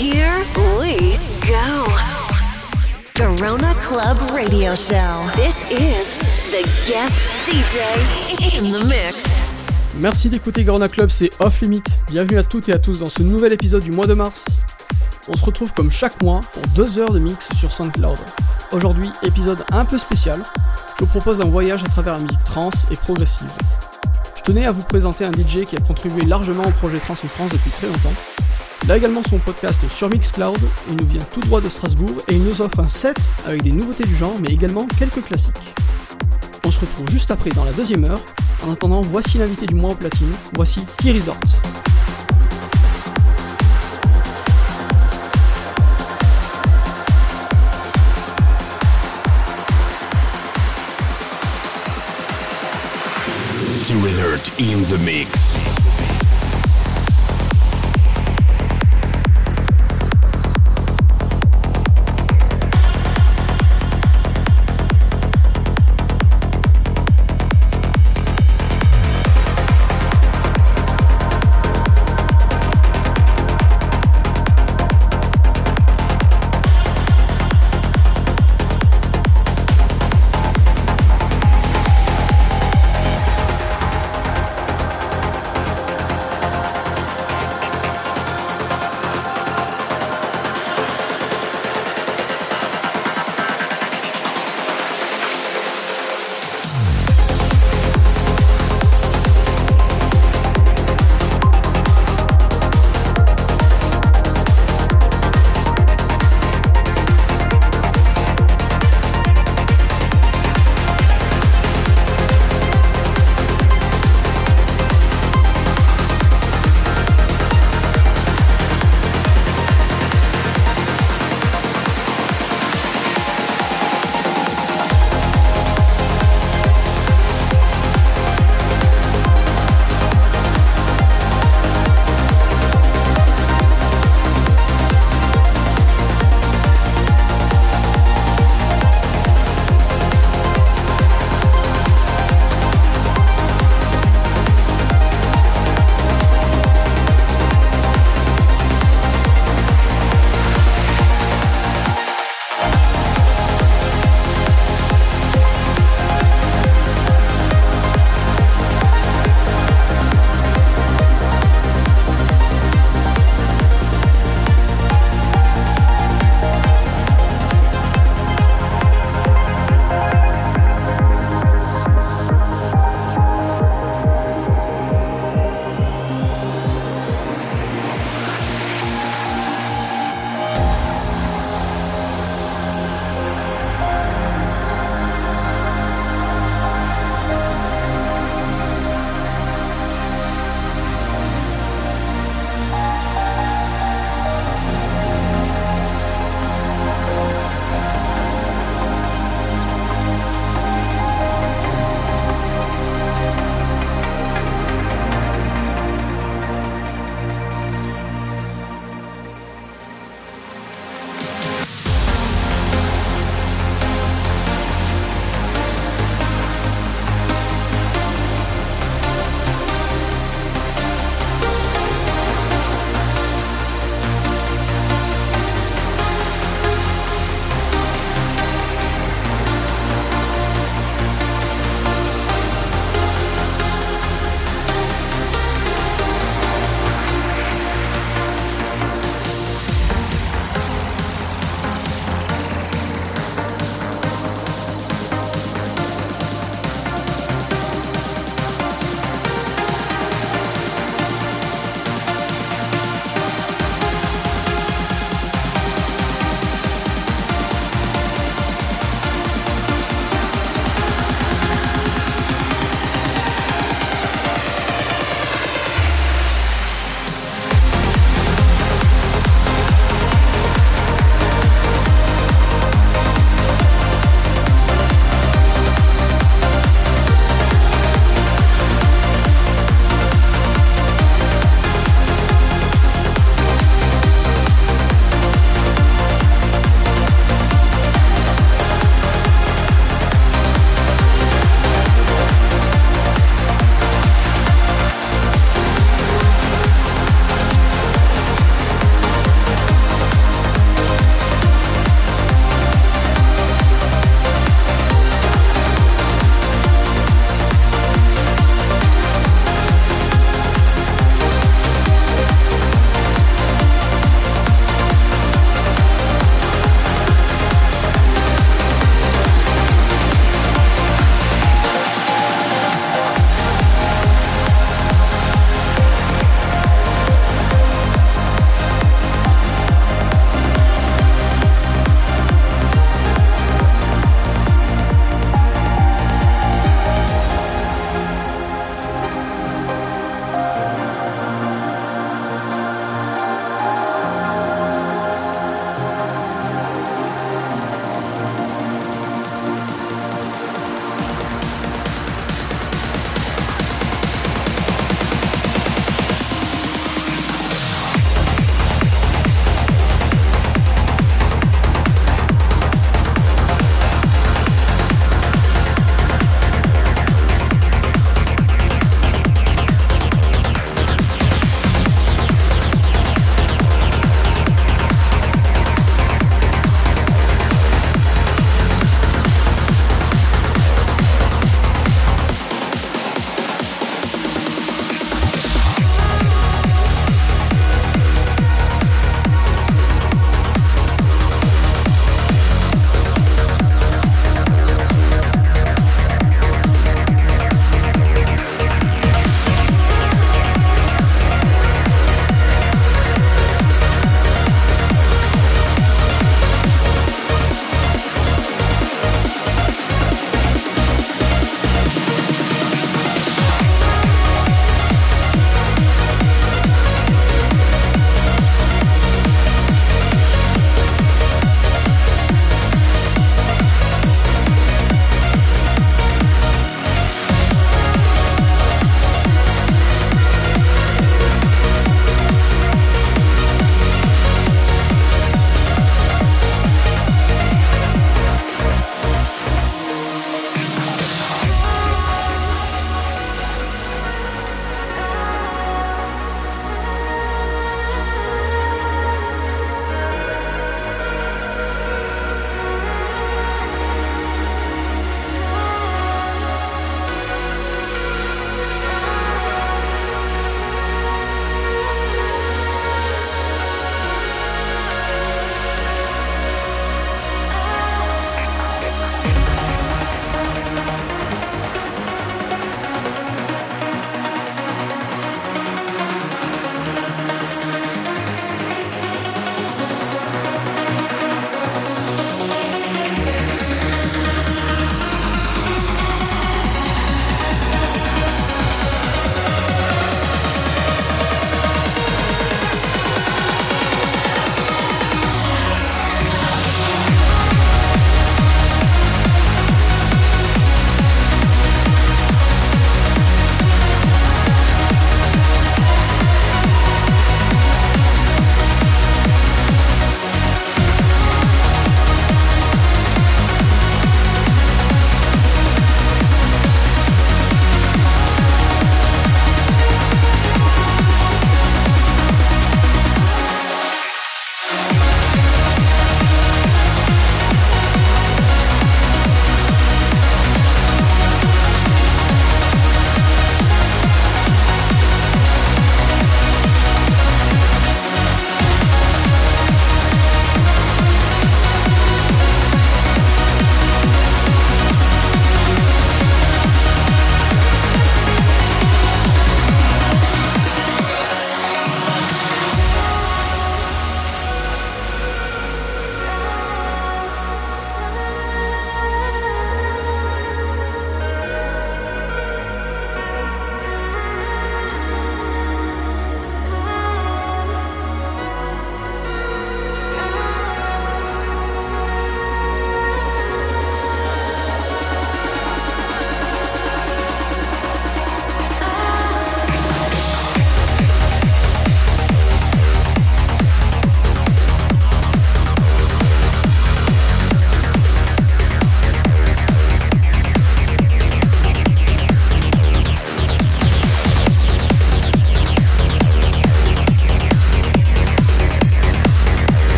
Here we go. Corona Club Radio Show. This is the guest DJ in the mix. Merci d'écouter Corona Club, c'est Off Limit. Bienvenue à toutes et à tous dans ce nouvel épisode du mois de mars. On se retrouve comme chaque mois pour deux heures de mix sur SoundCloud. Aujourd'hui, épisode un peu spécial. Je vous propose un voyage à travers la musique trance et progressive. Je tenais à vous présenter un DJ qui a contribué largement au projet Trans en France depuis très longtemps. Il a également son podcast sur Mixcloud, il nous vient tout droit de Strasbourg et il nous offre un set avec des nouveautés du genre mais également quelques classiques. On se retrouve juste après dans la deuxième heure. En attendant, voici l'invité du mois au platine, voici T Resort. T in the mix.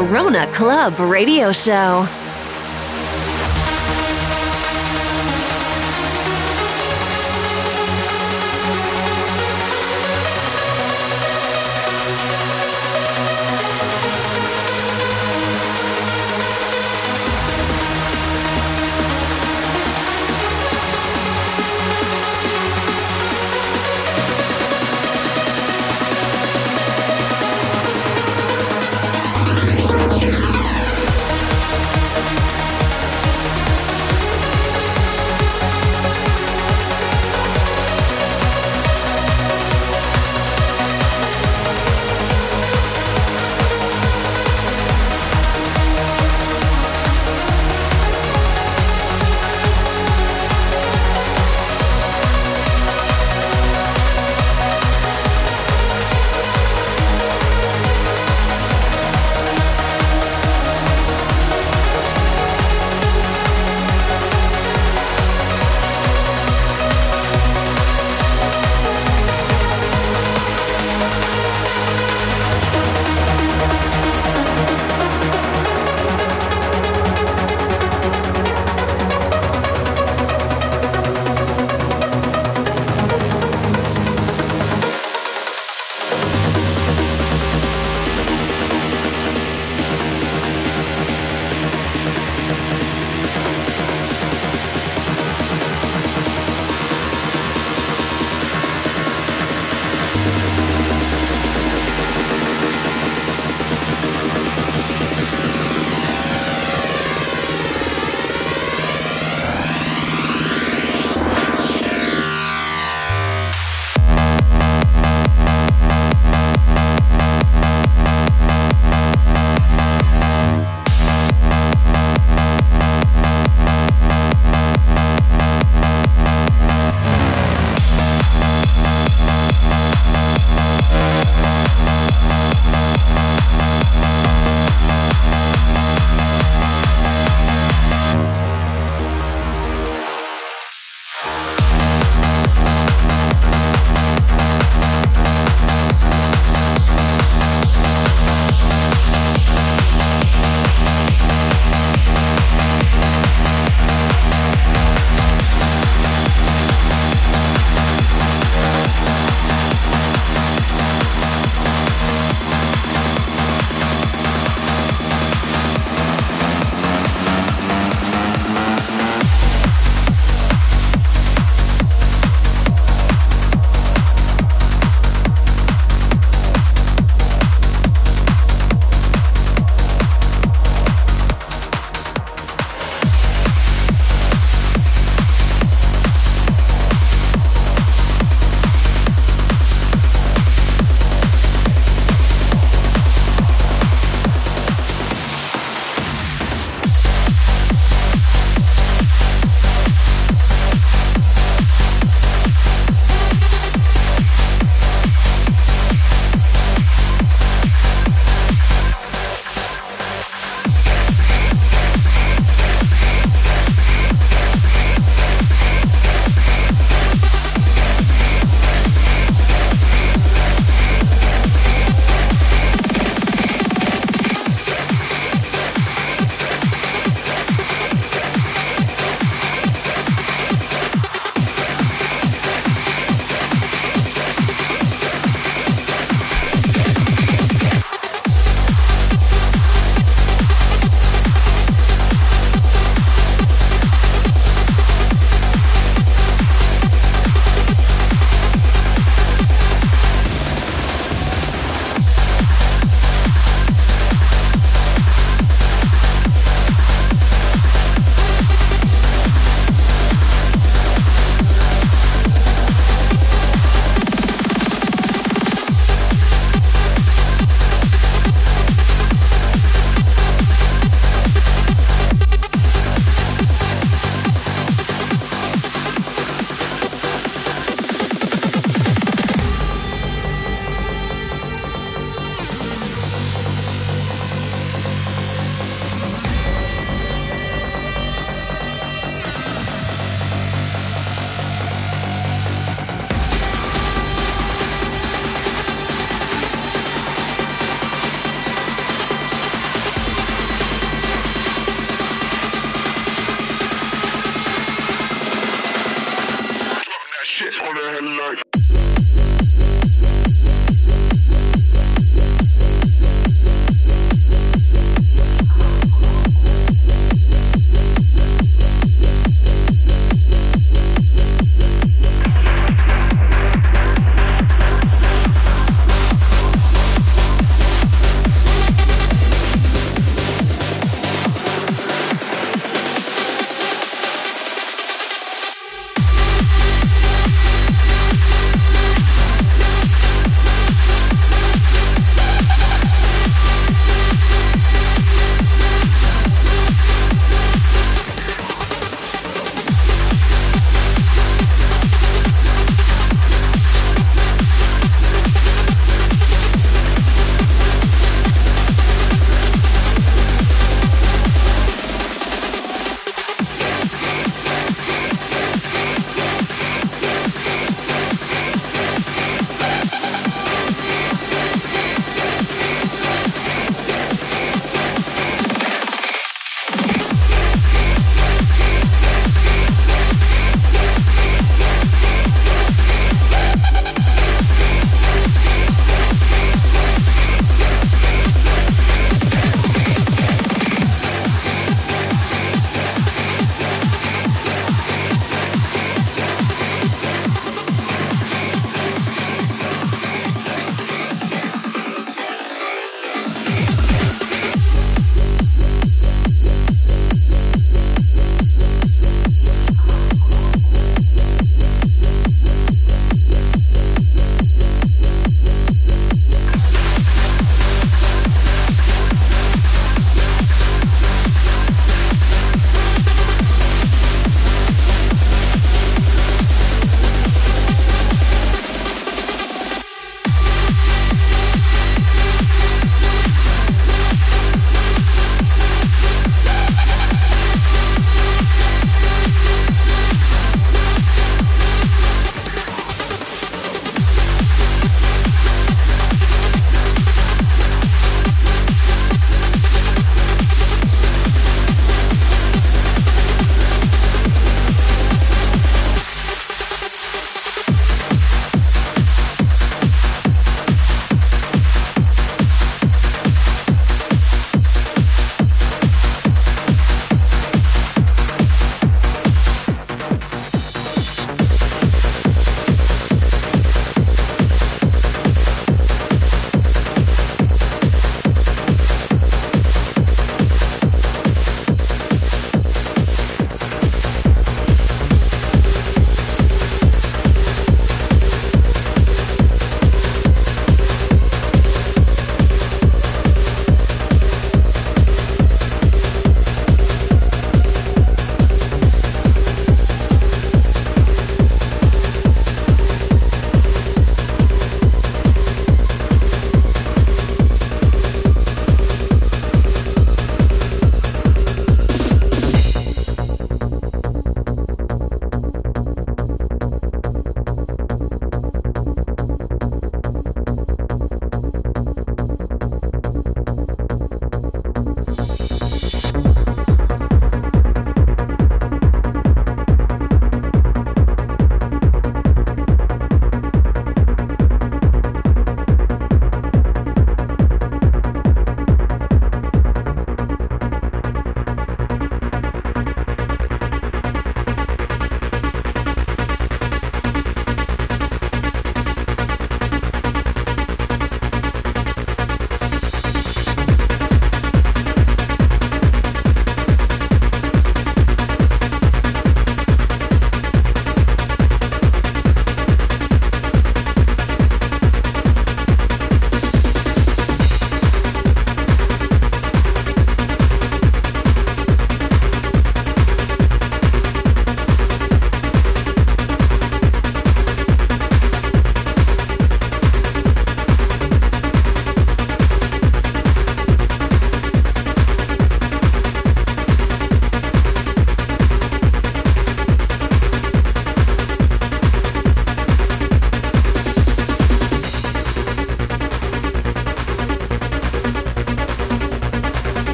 Garona Club Radio Show.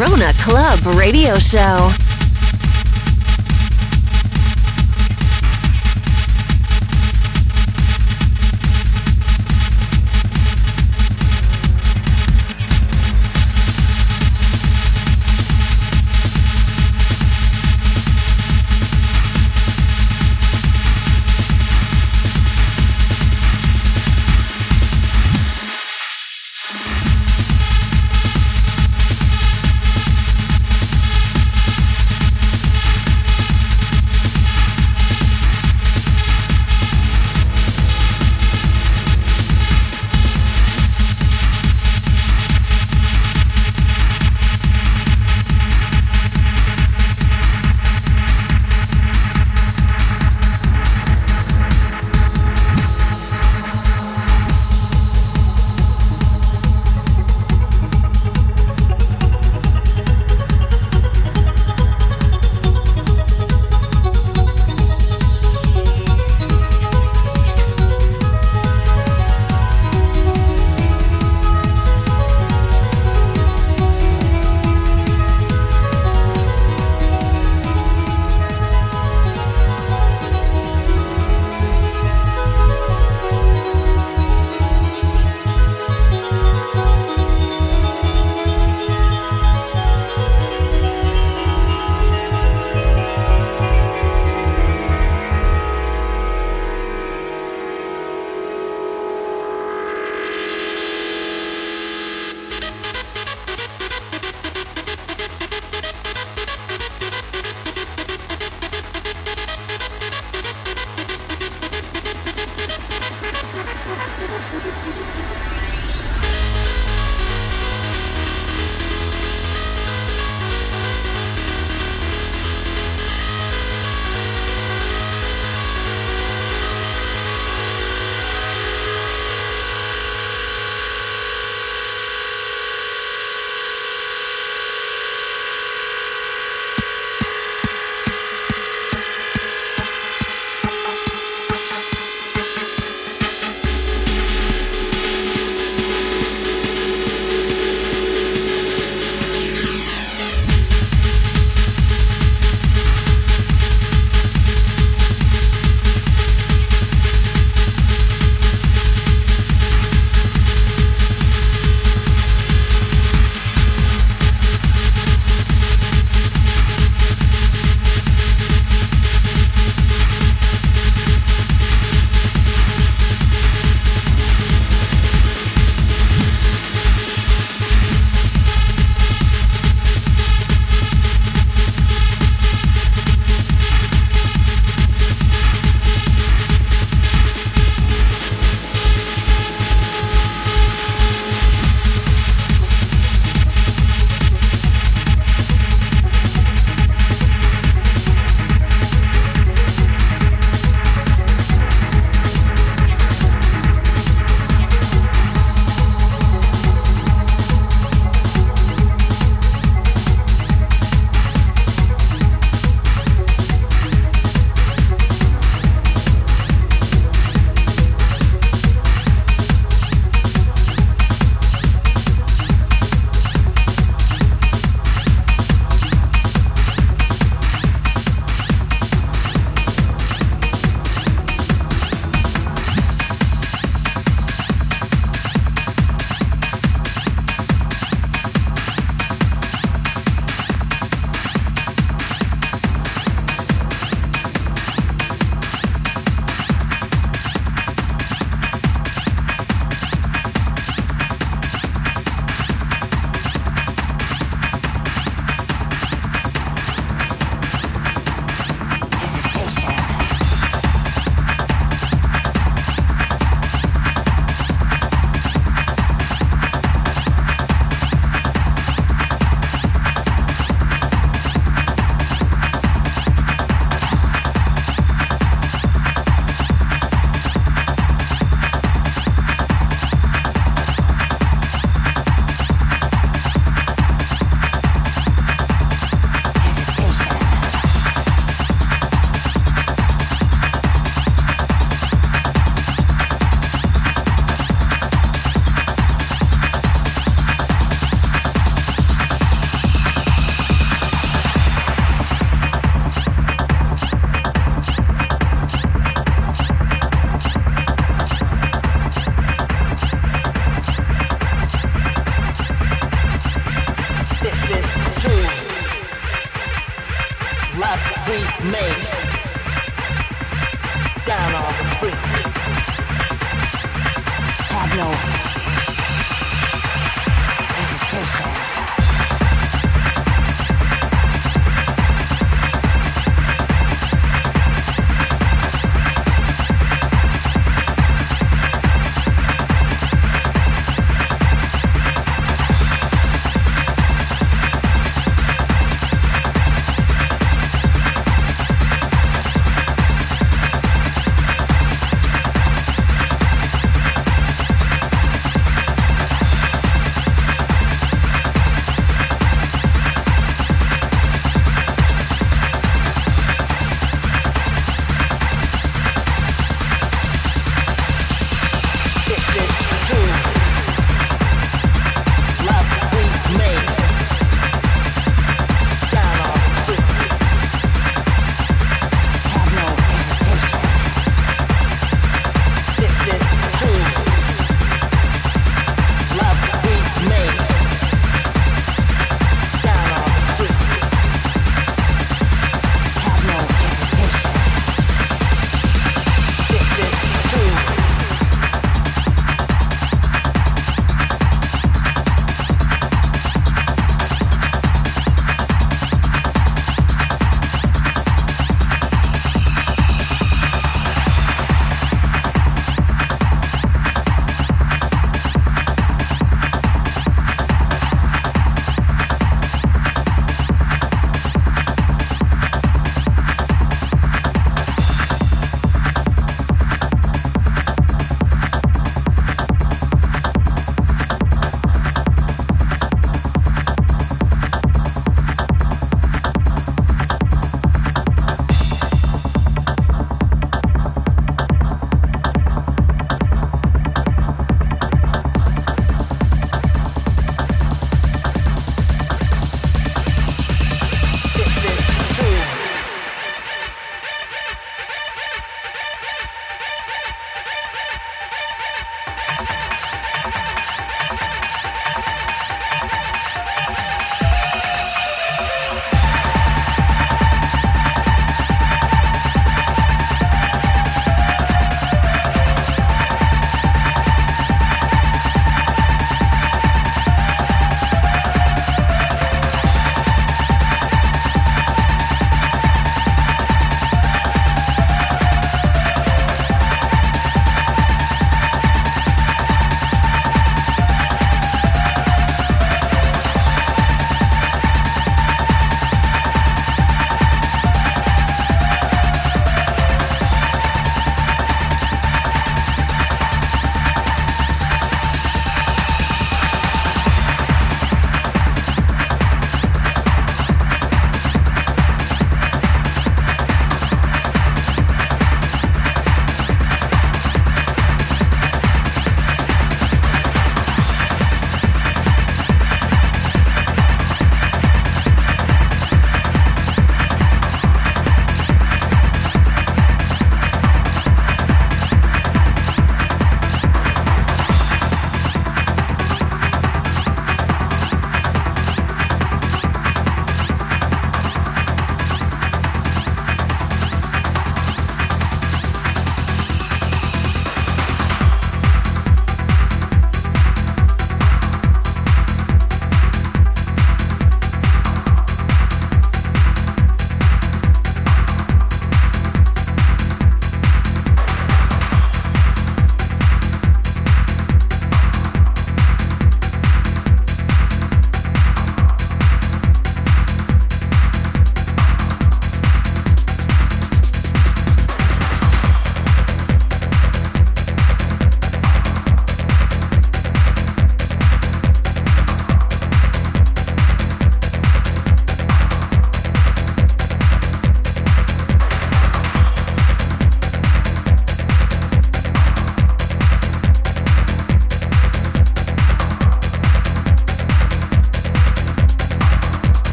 Garona Club Radio Show.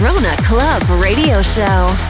Garona Club Radio Show.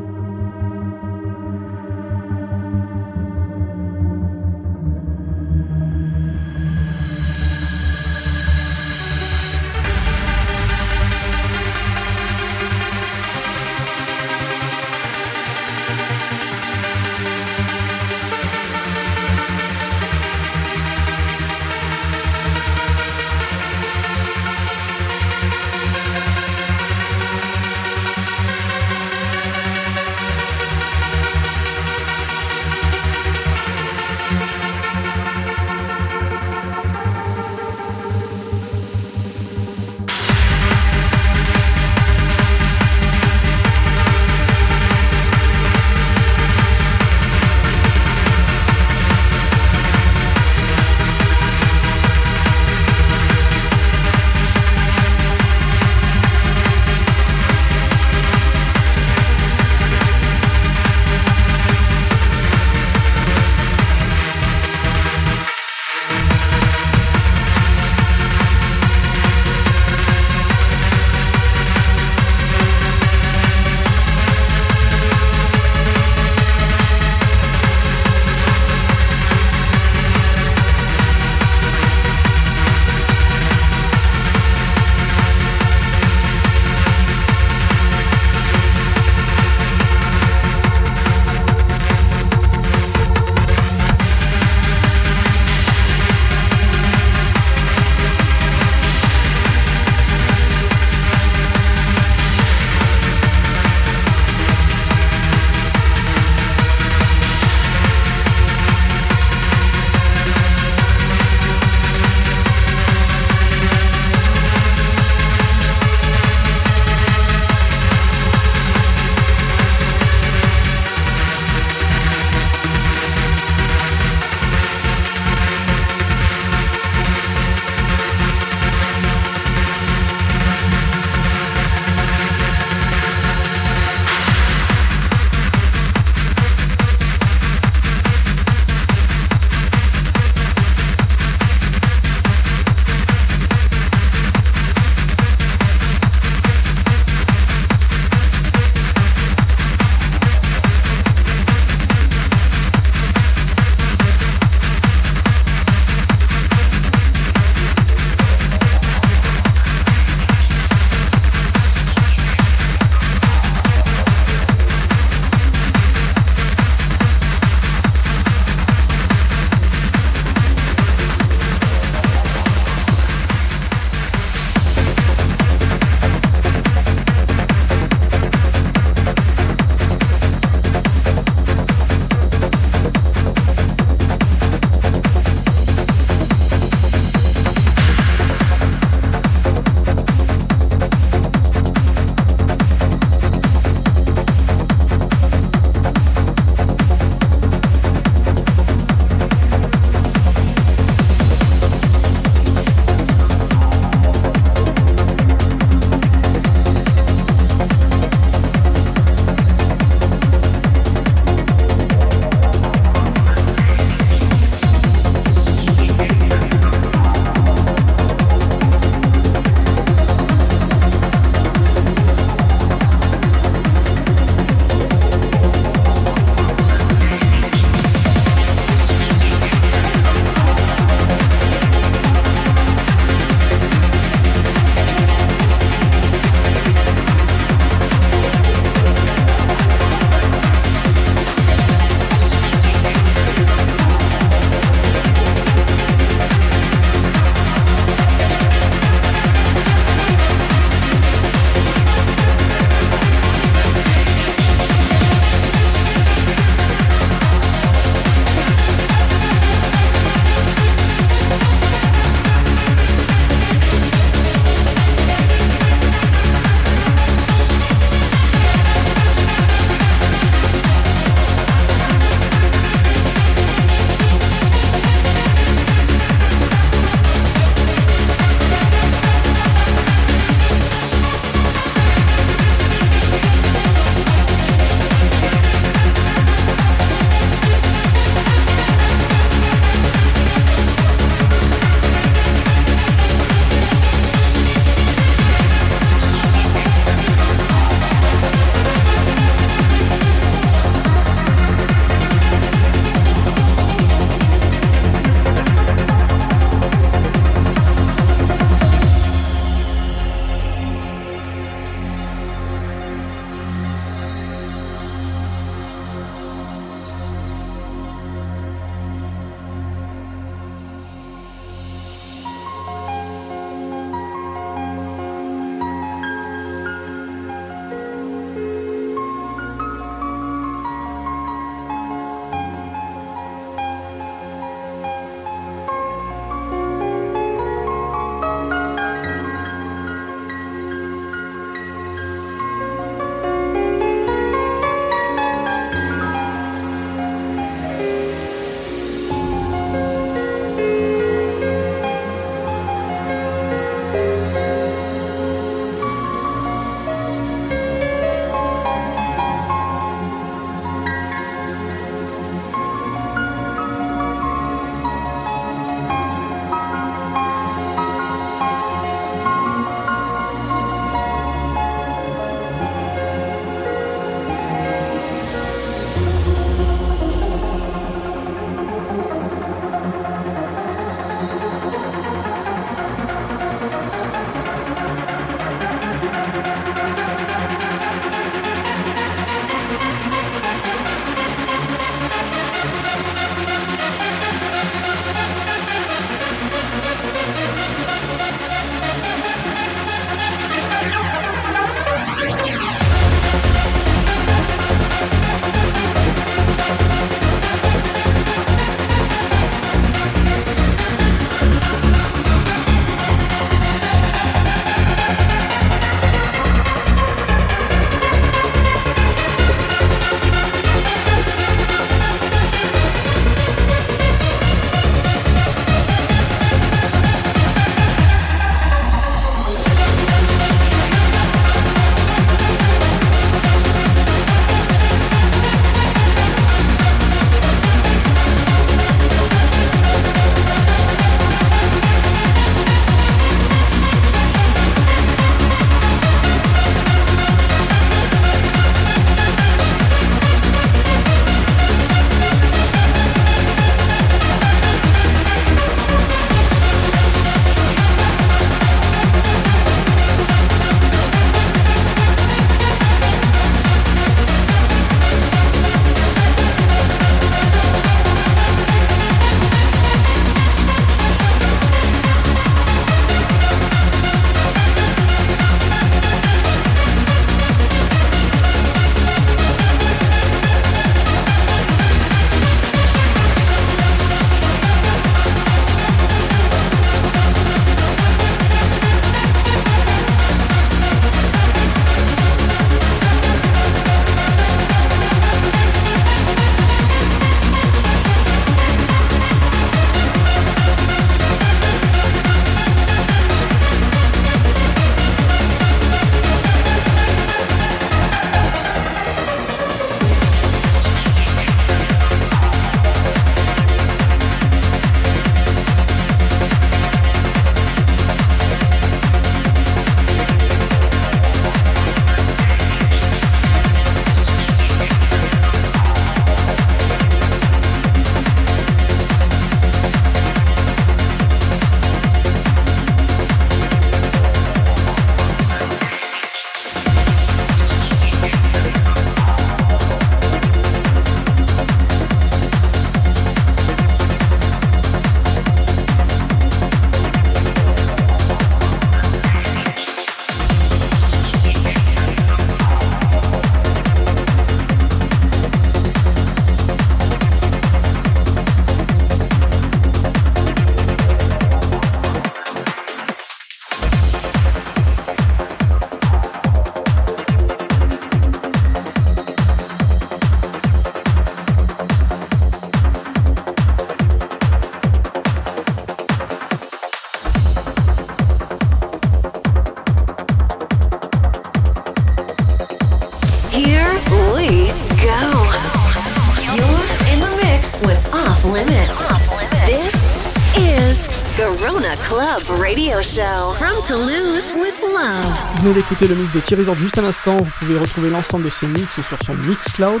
Radio Show from Toulouse with Love. Vous venez d'écouter le mix de Thierry Zord juste un instant, vous pouvez retrouver l'ensemble de ses mix sur son Mixcloud,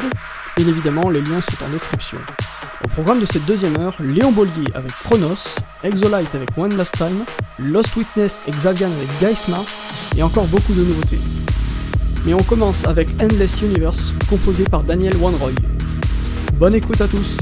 et évidemment les liens sont en description. Au programme de cette deuxième heure, Léon Bollier avec Chronos, Exolite avec One Last Time, Lost Witness et Xavian avec Geismar, et encore beaucoup de nouveautés. Mais on commence avec Endless Universe, composé par Daniel Wanroy. Bonne écoute à tous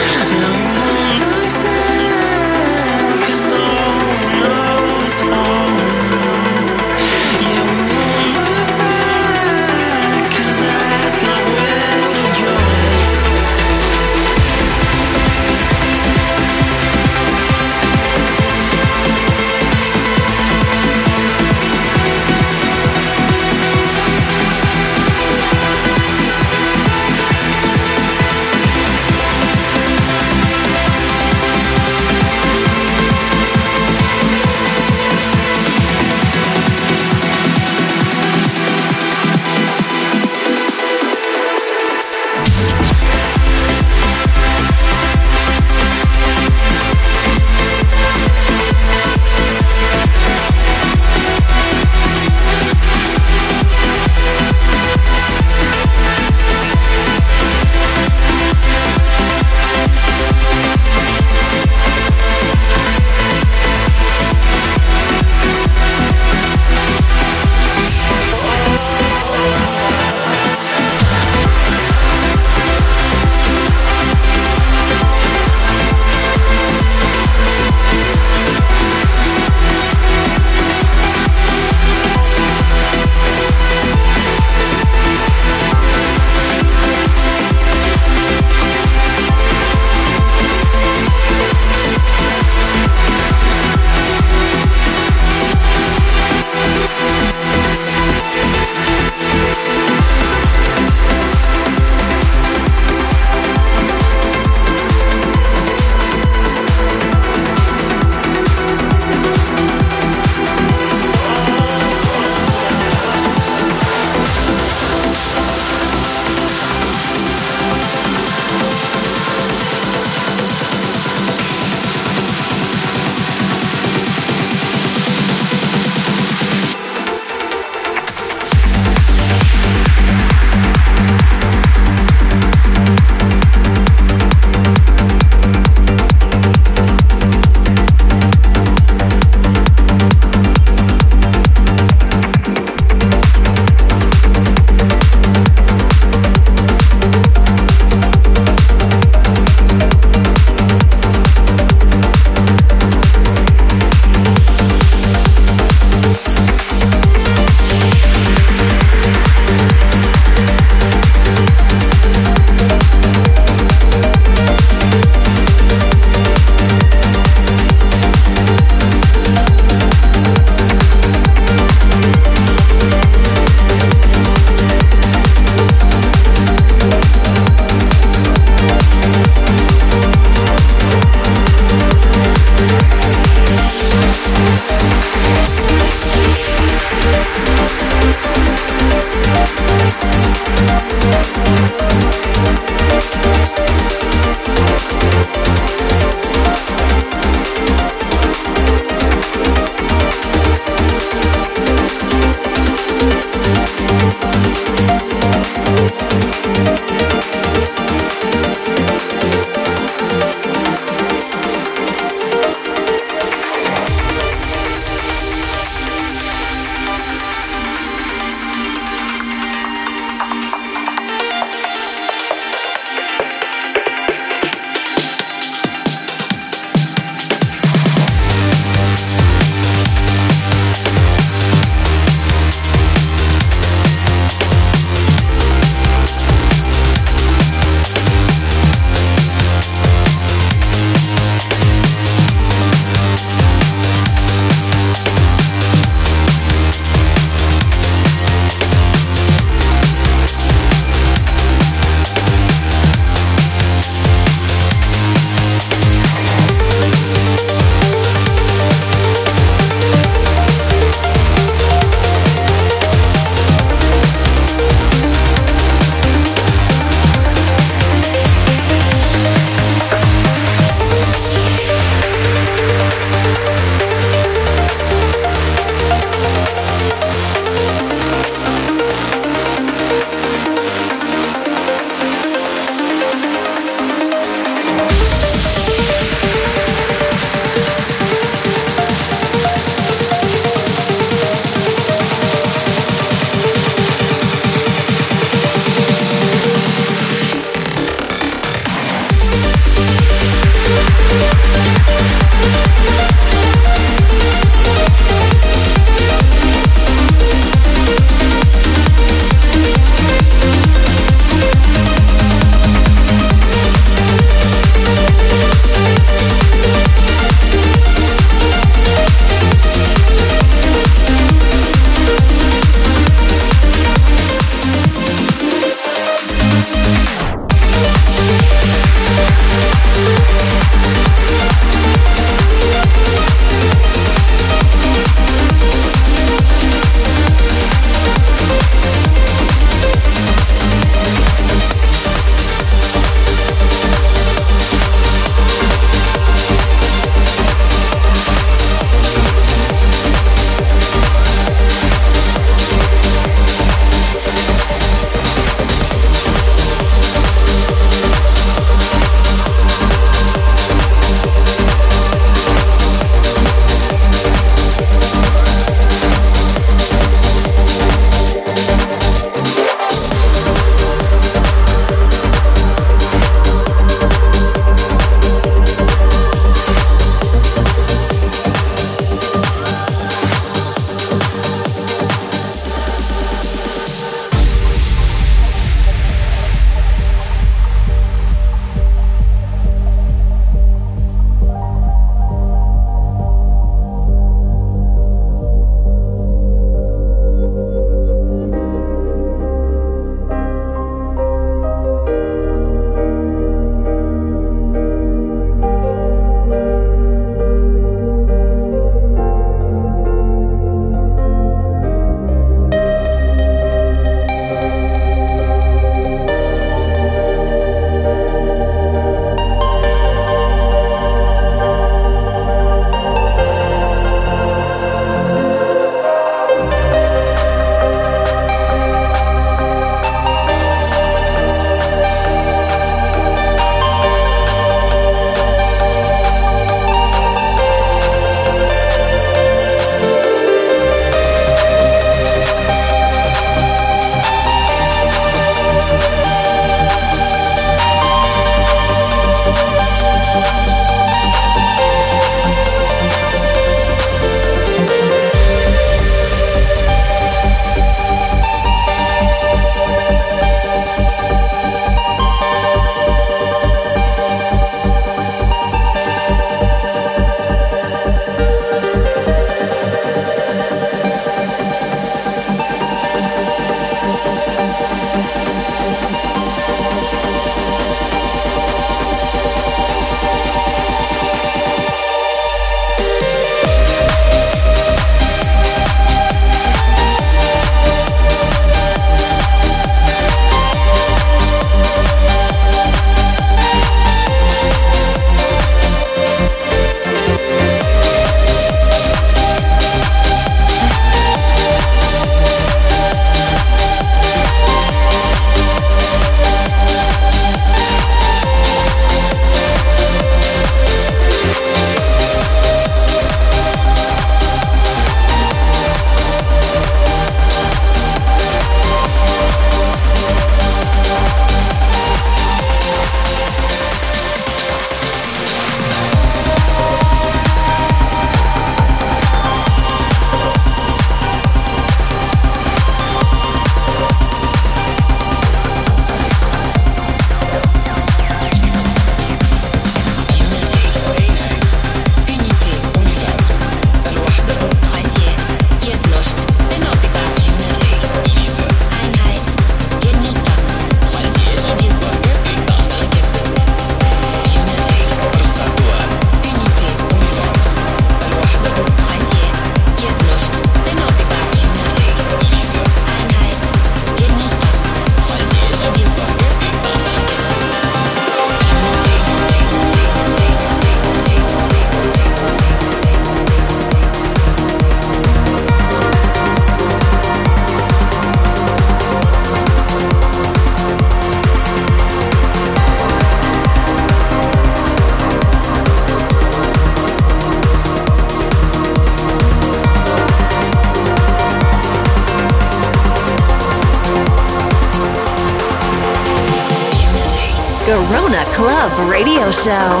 Show.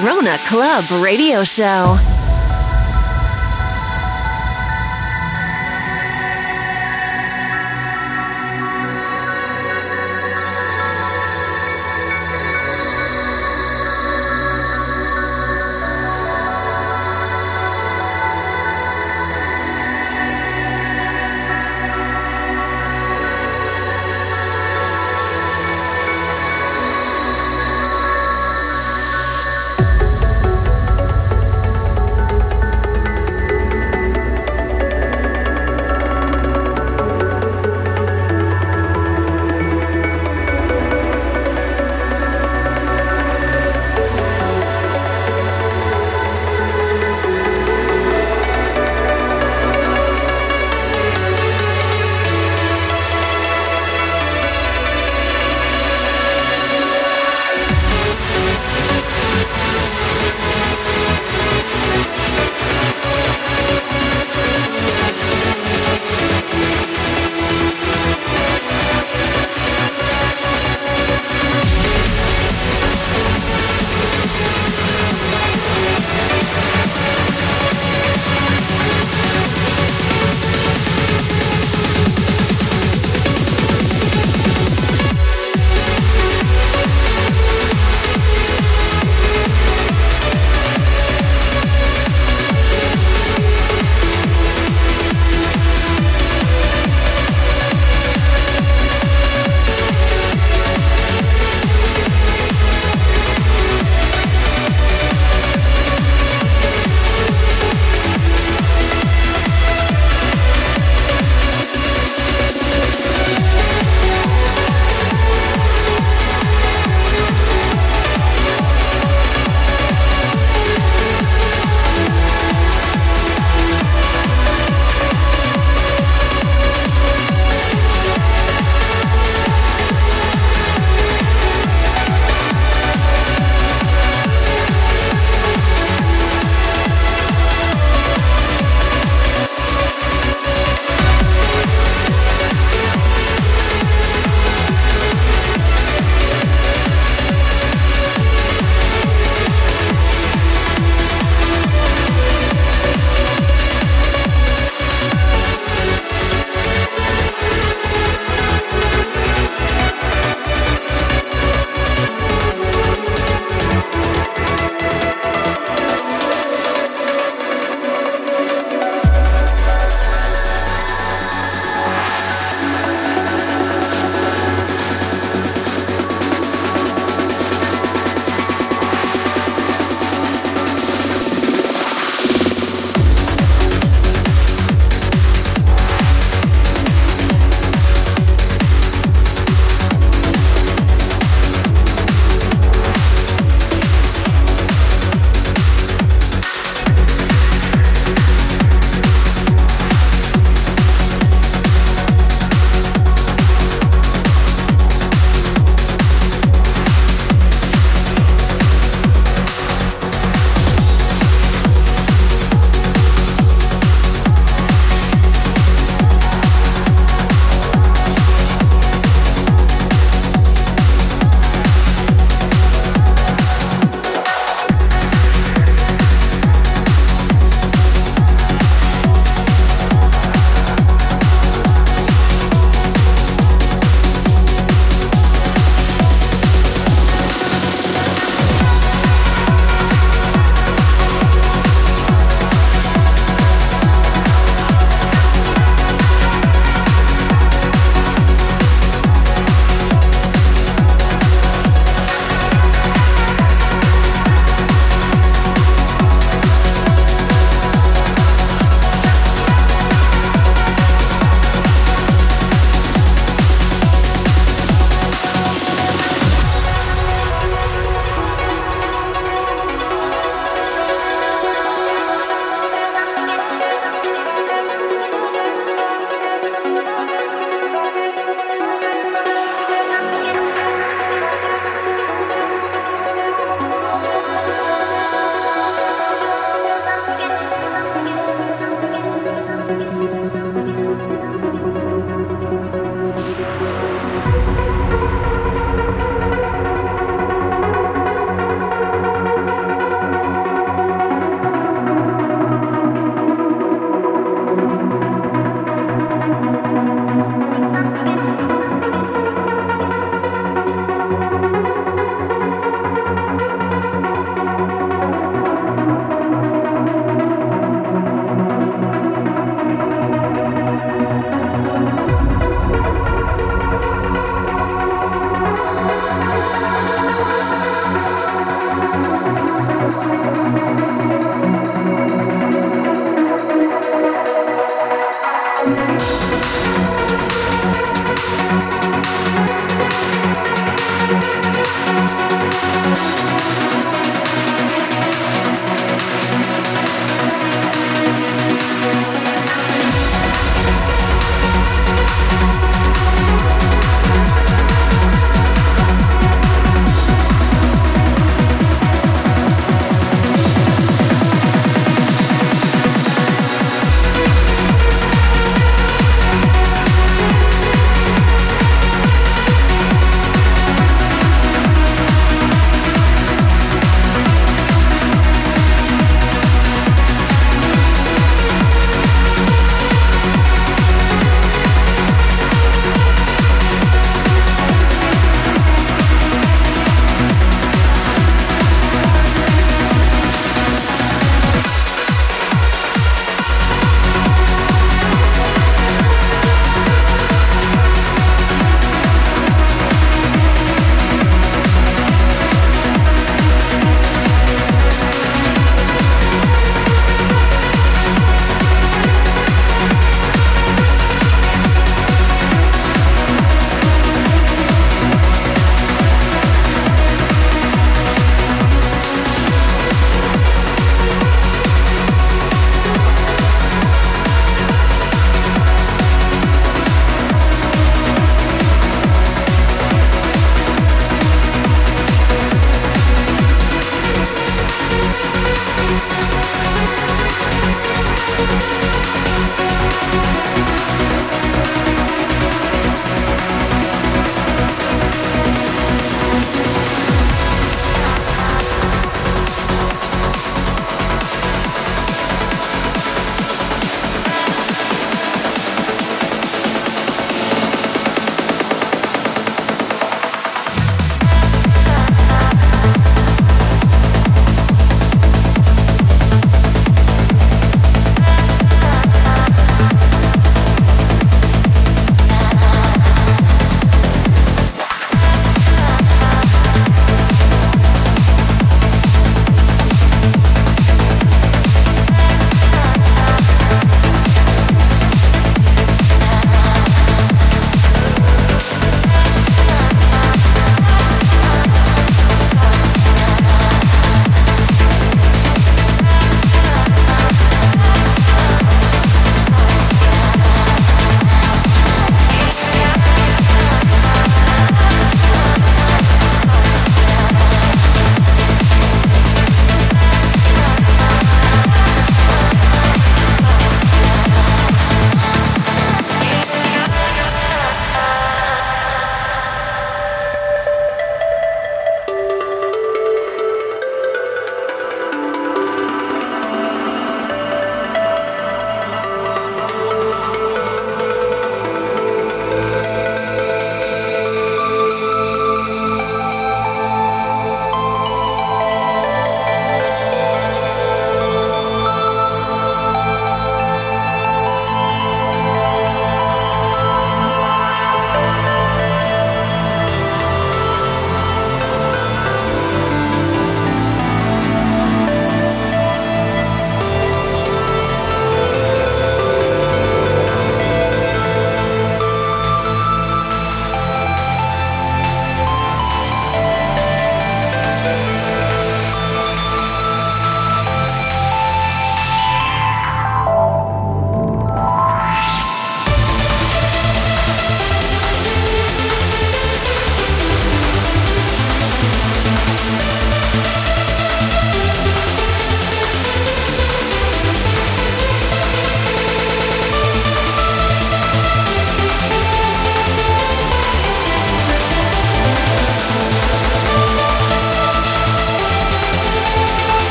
Garona Club Radio Show.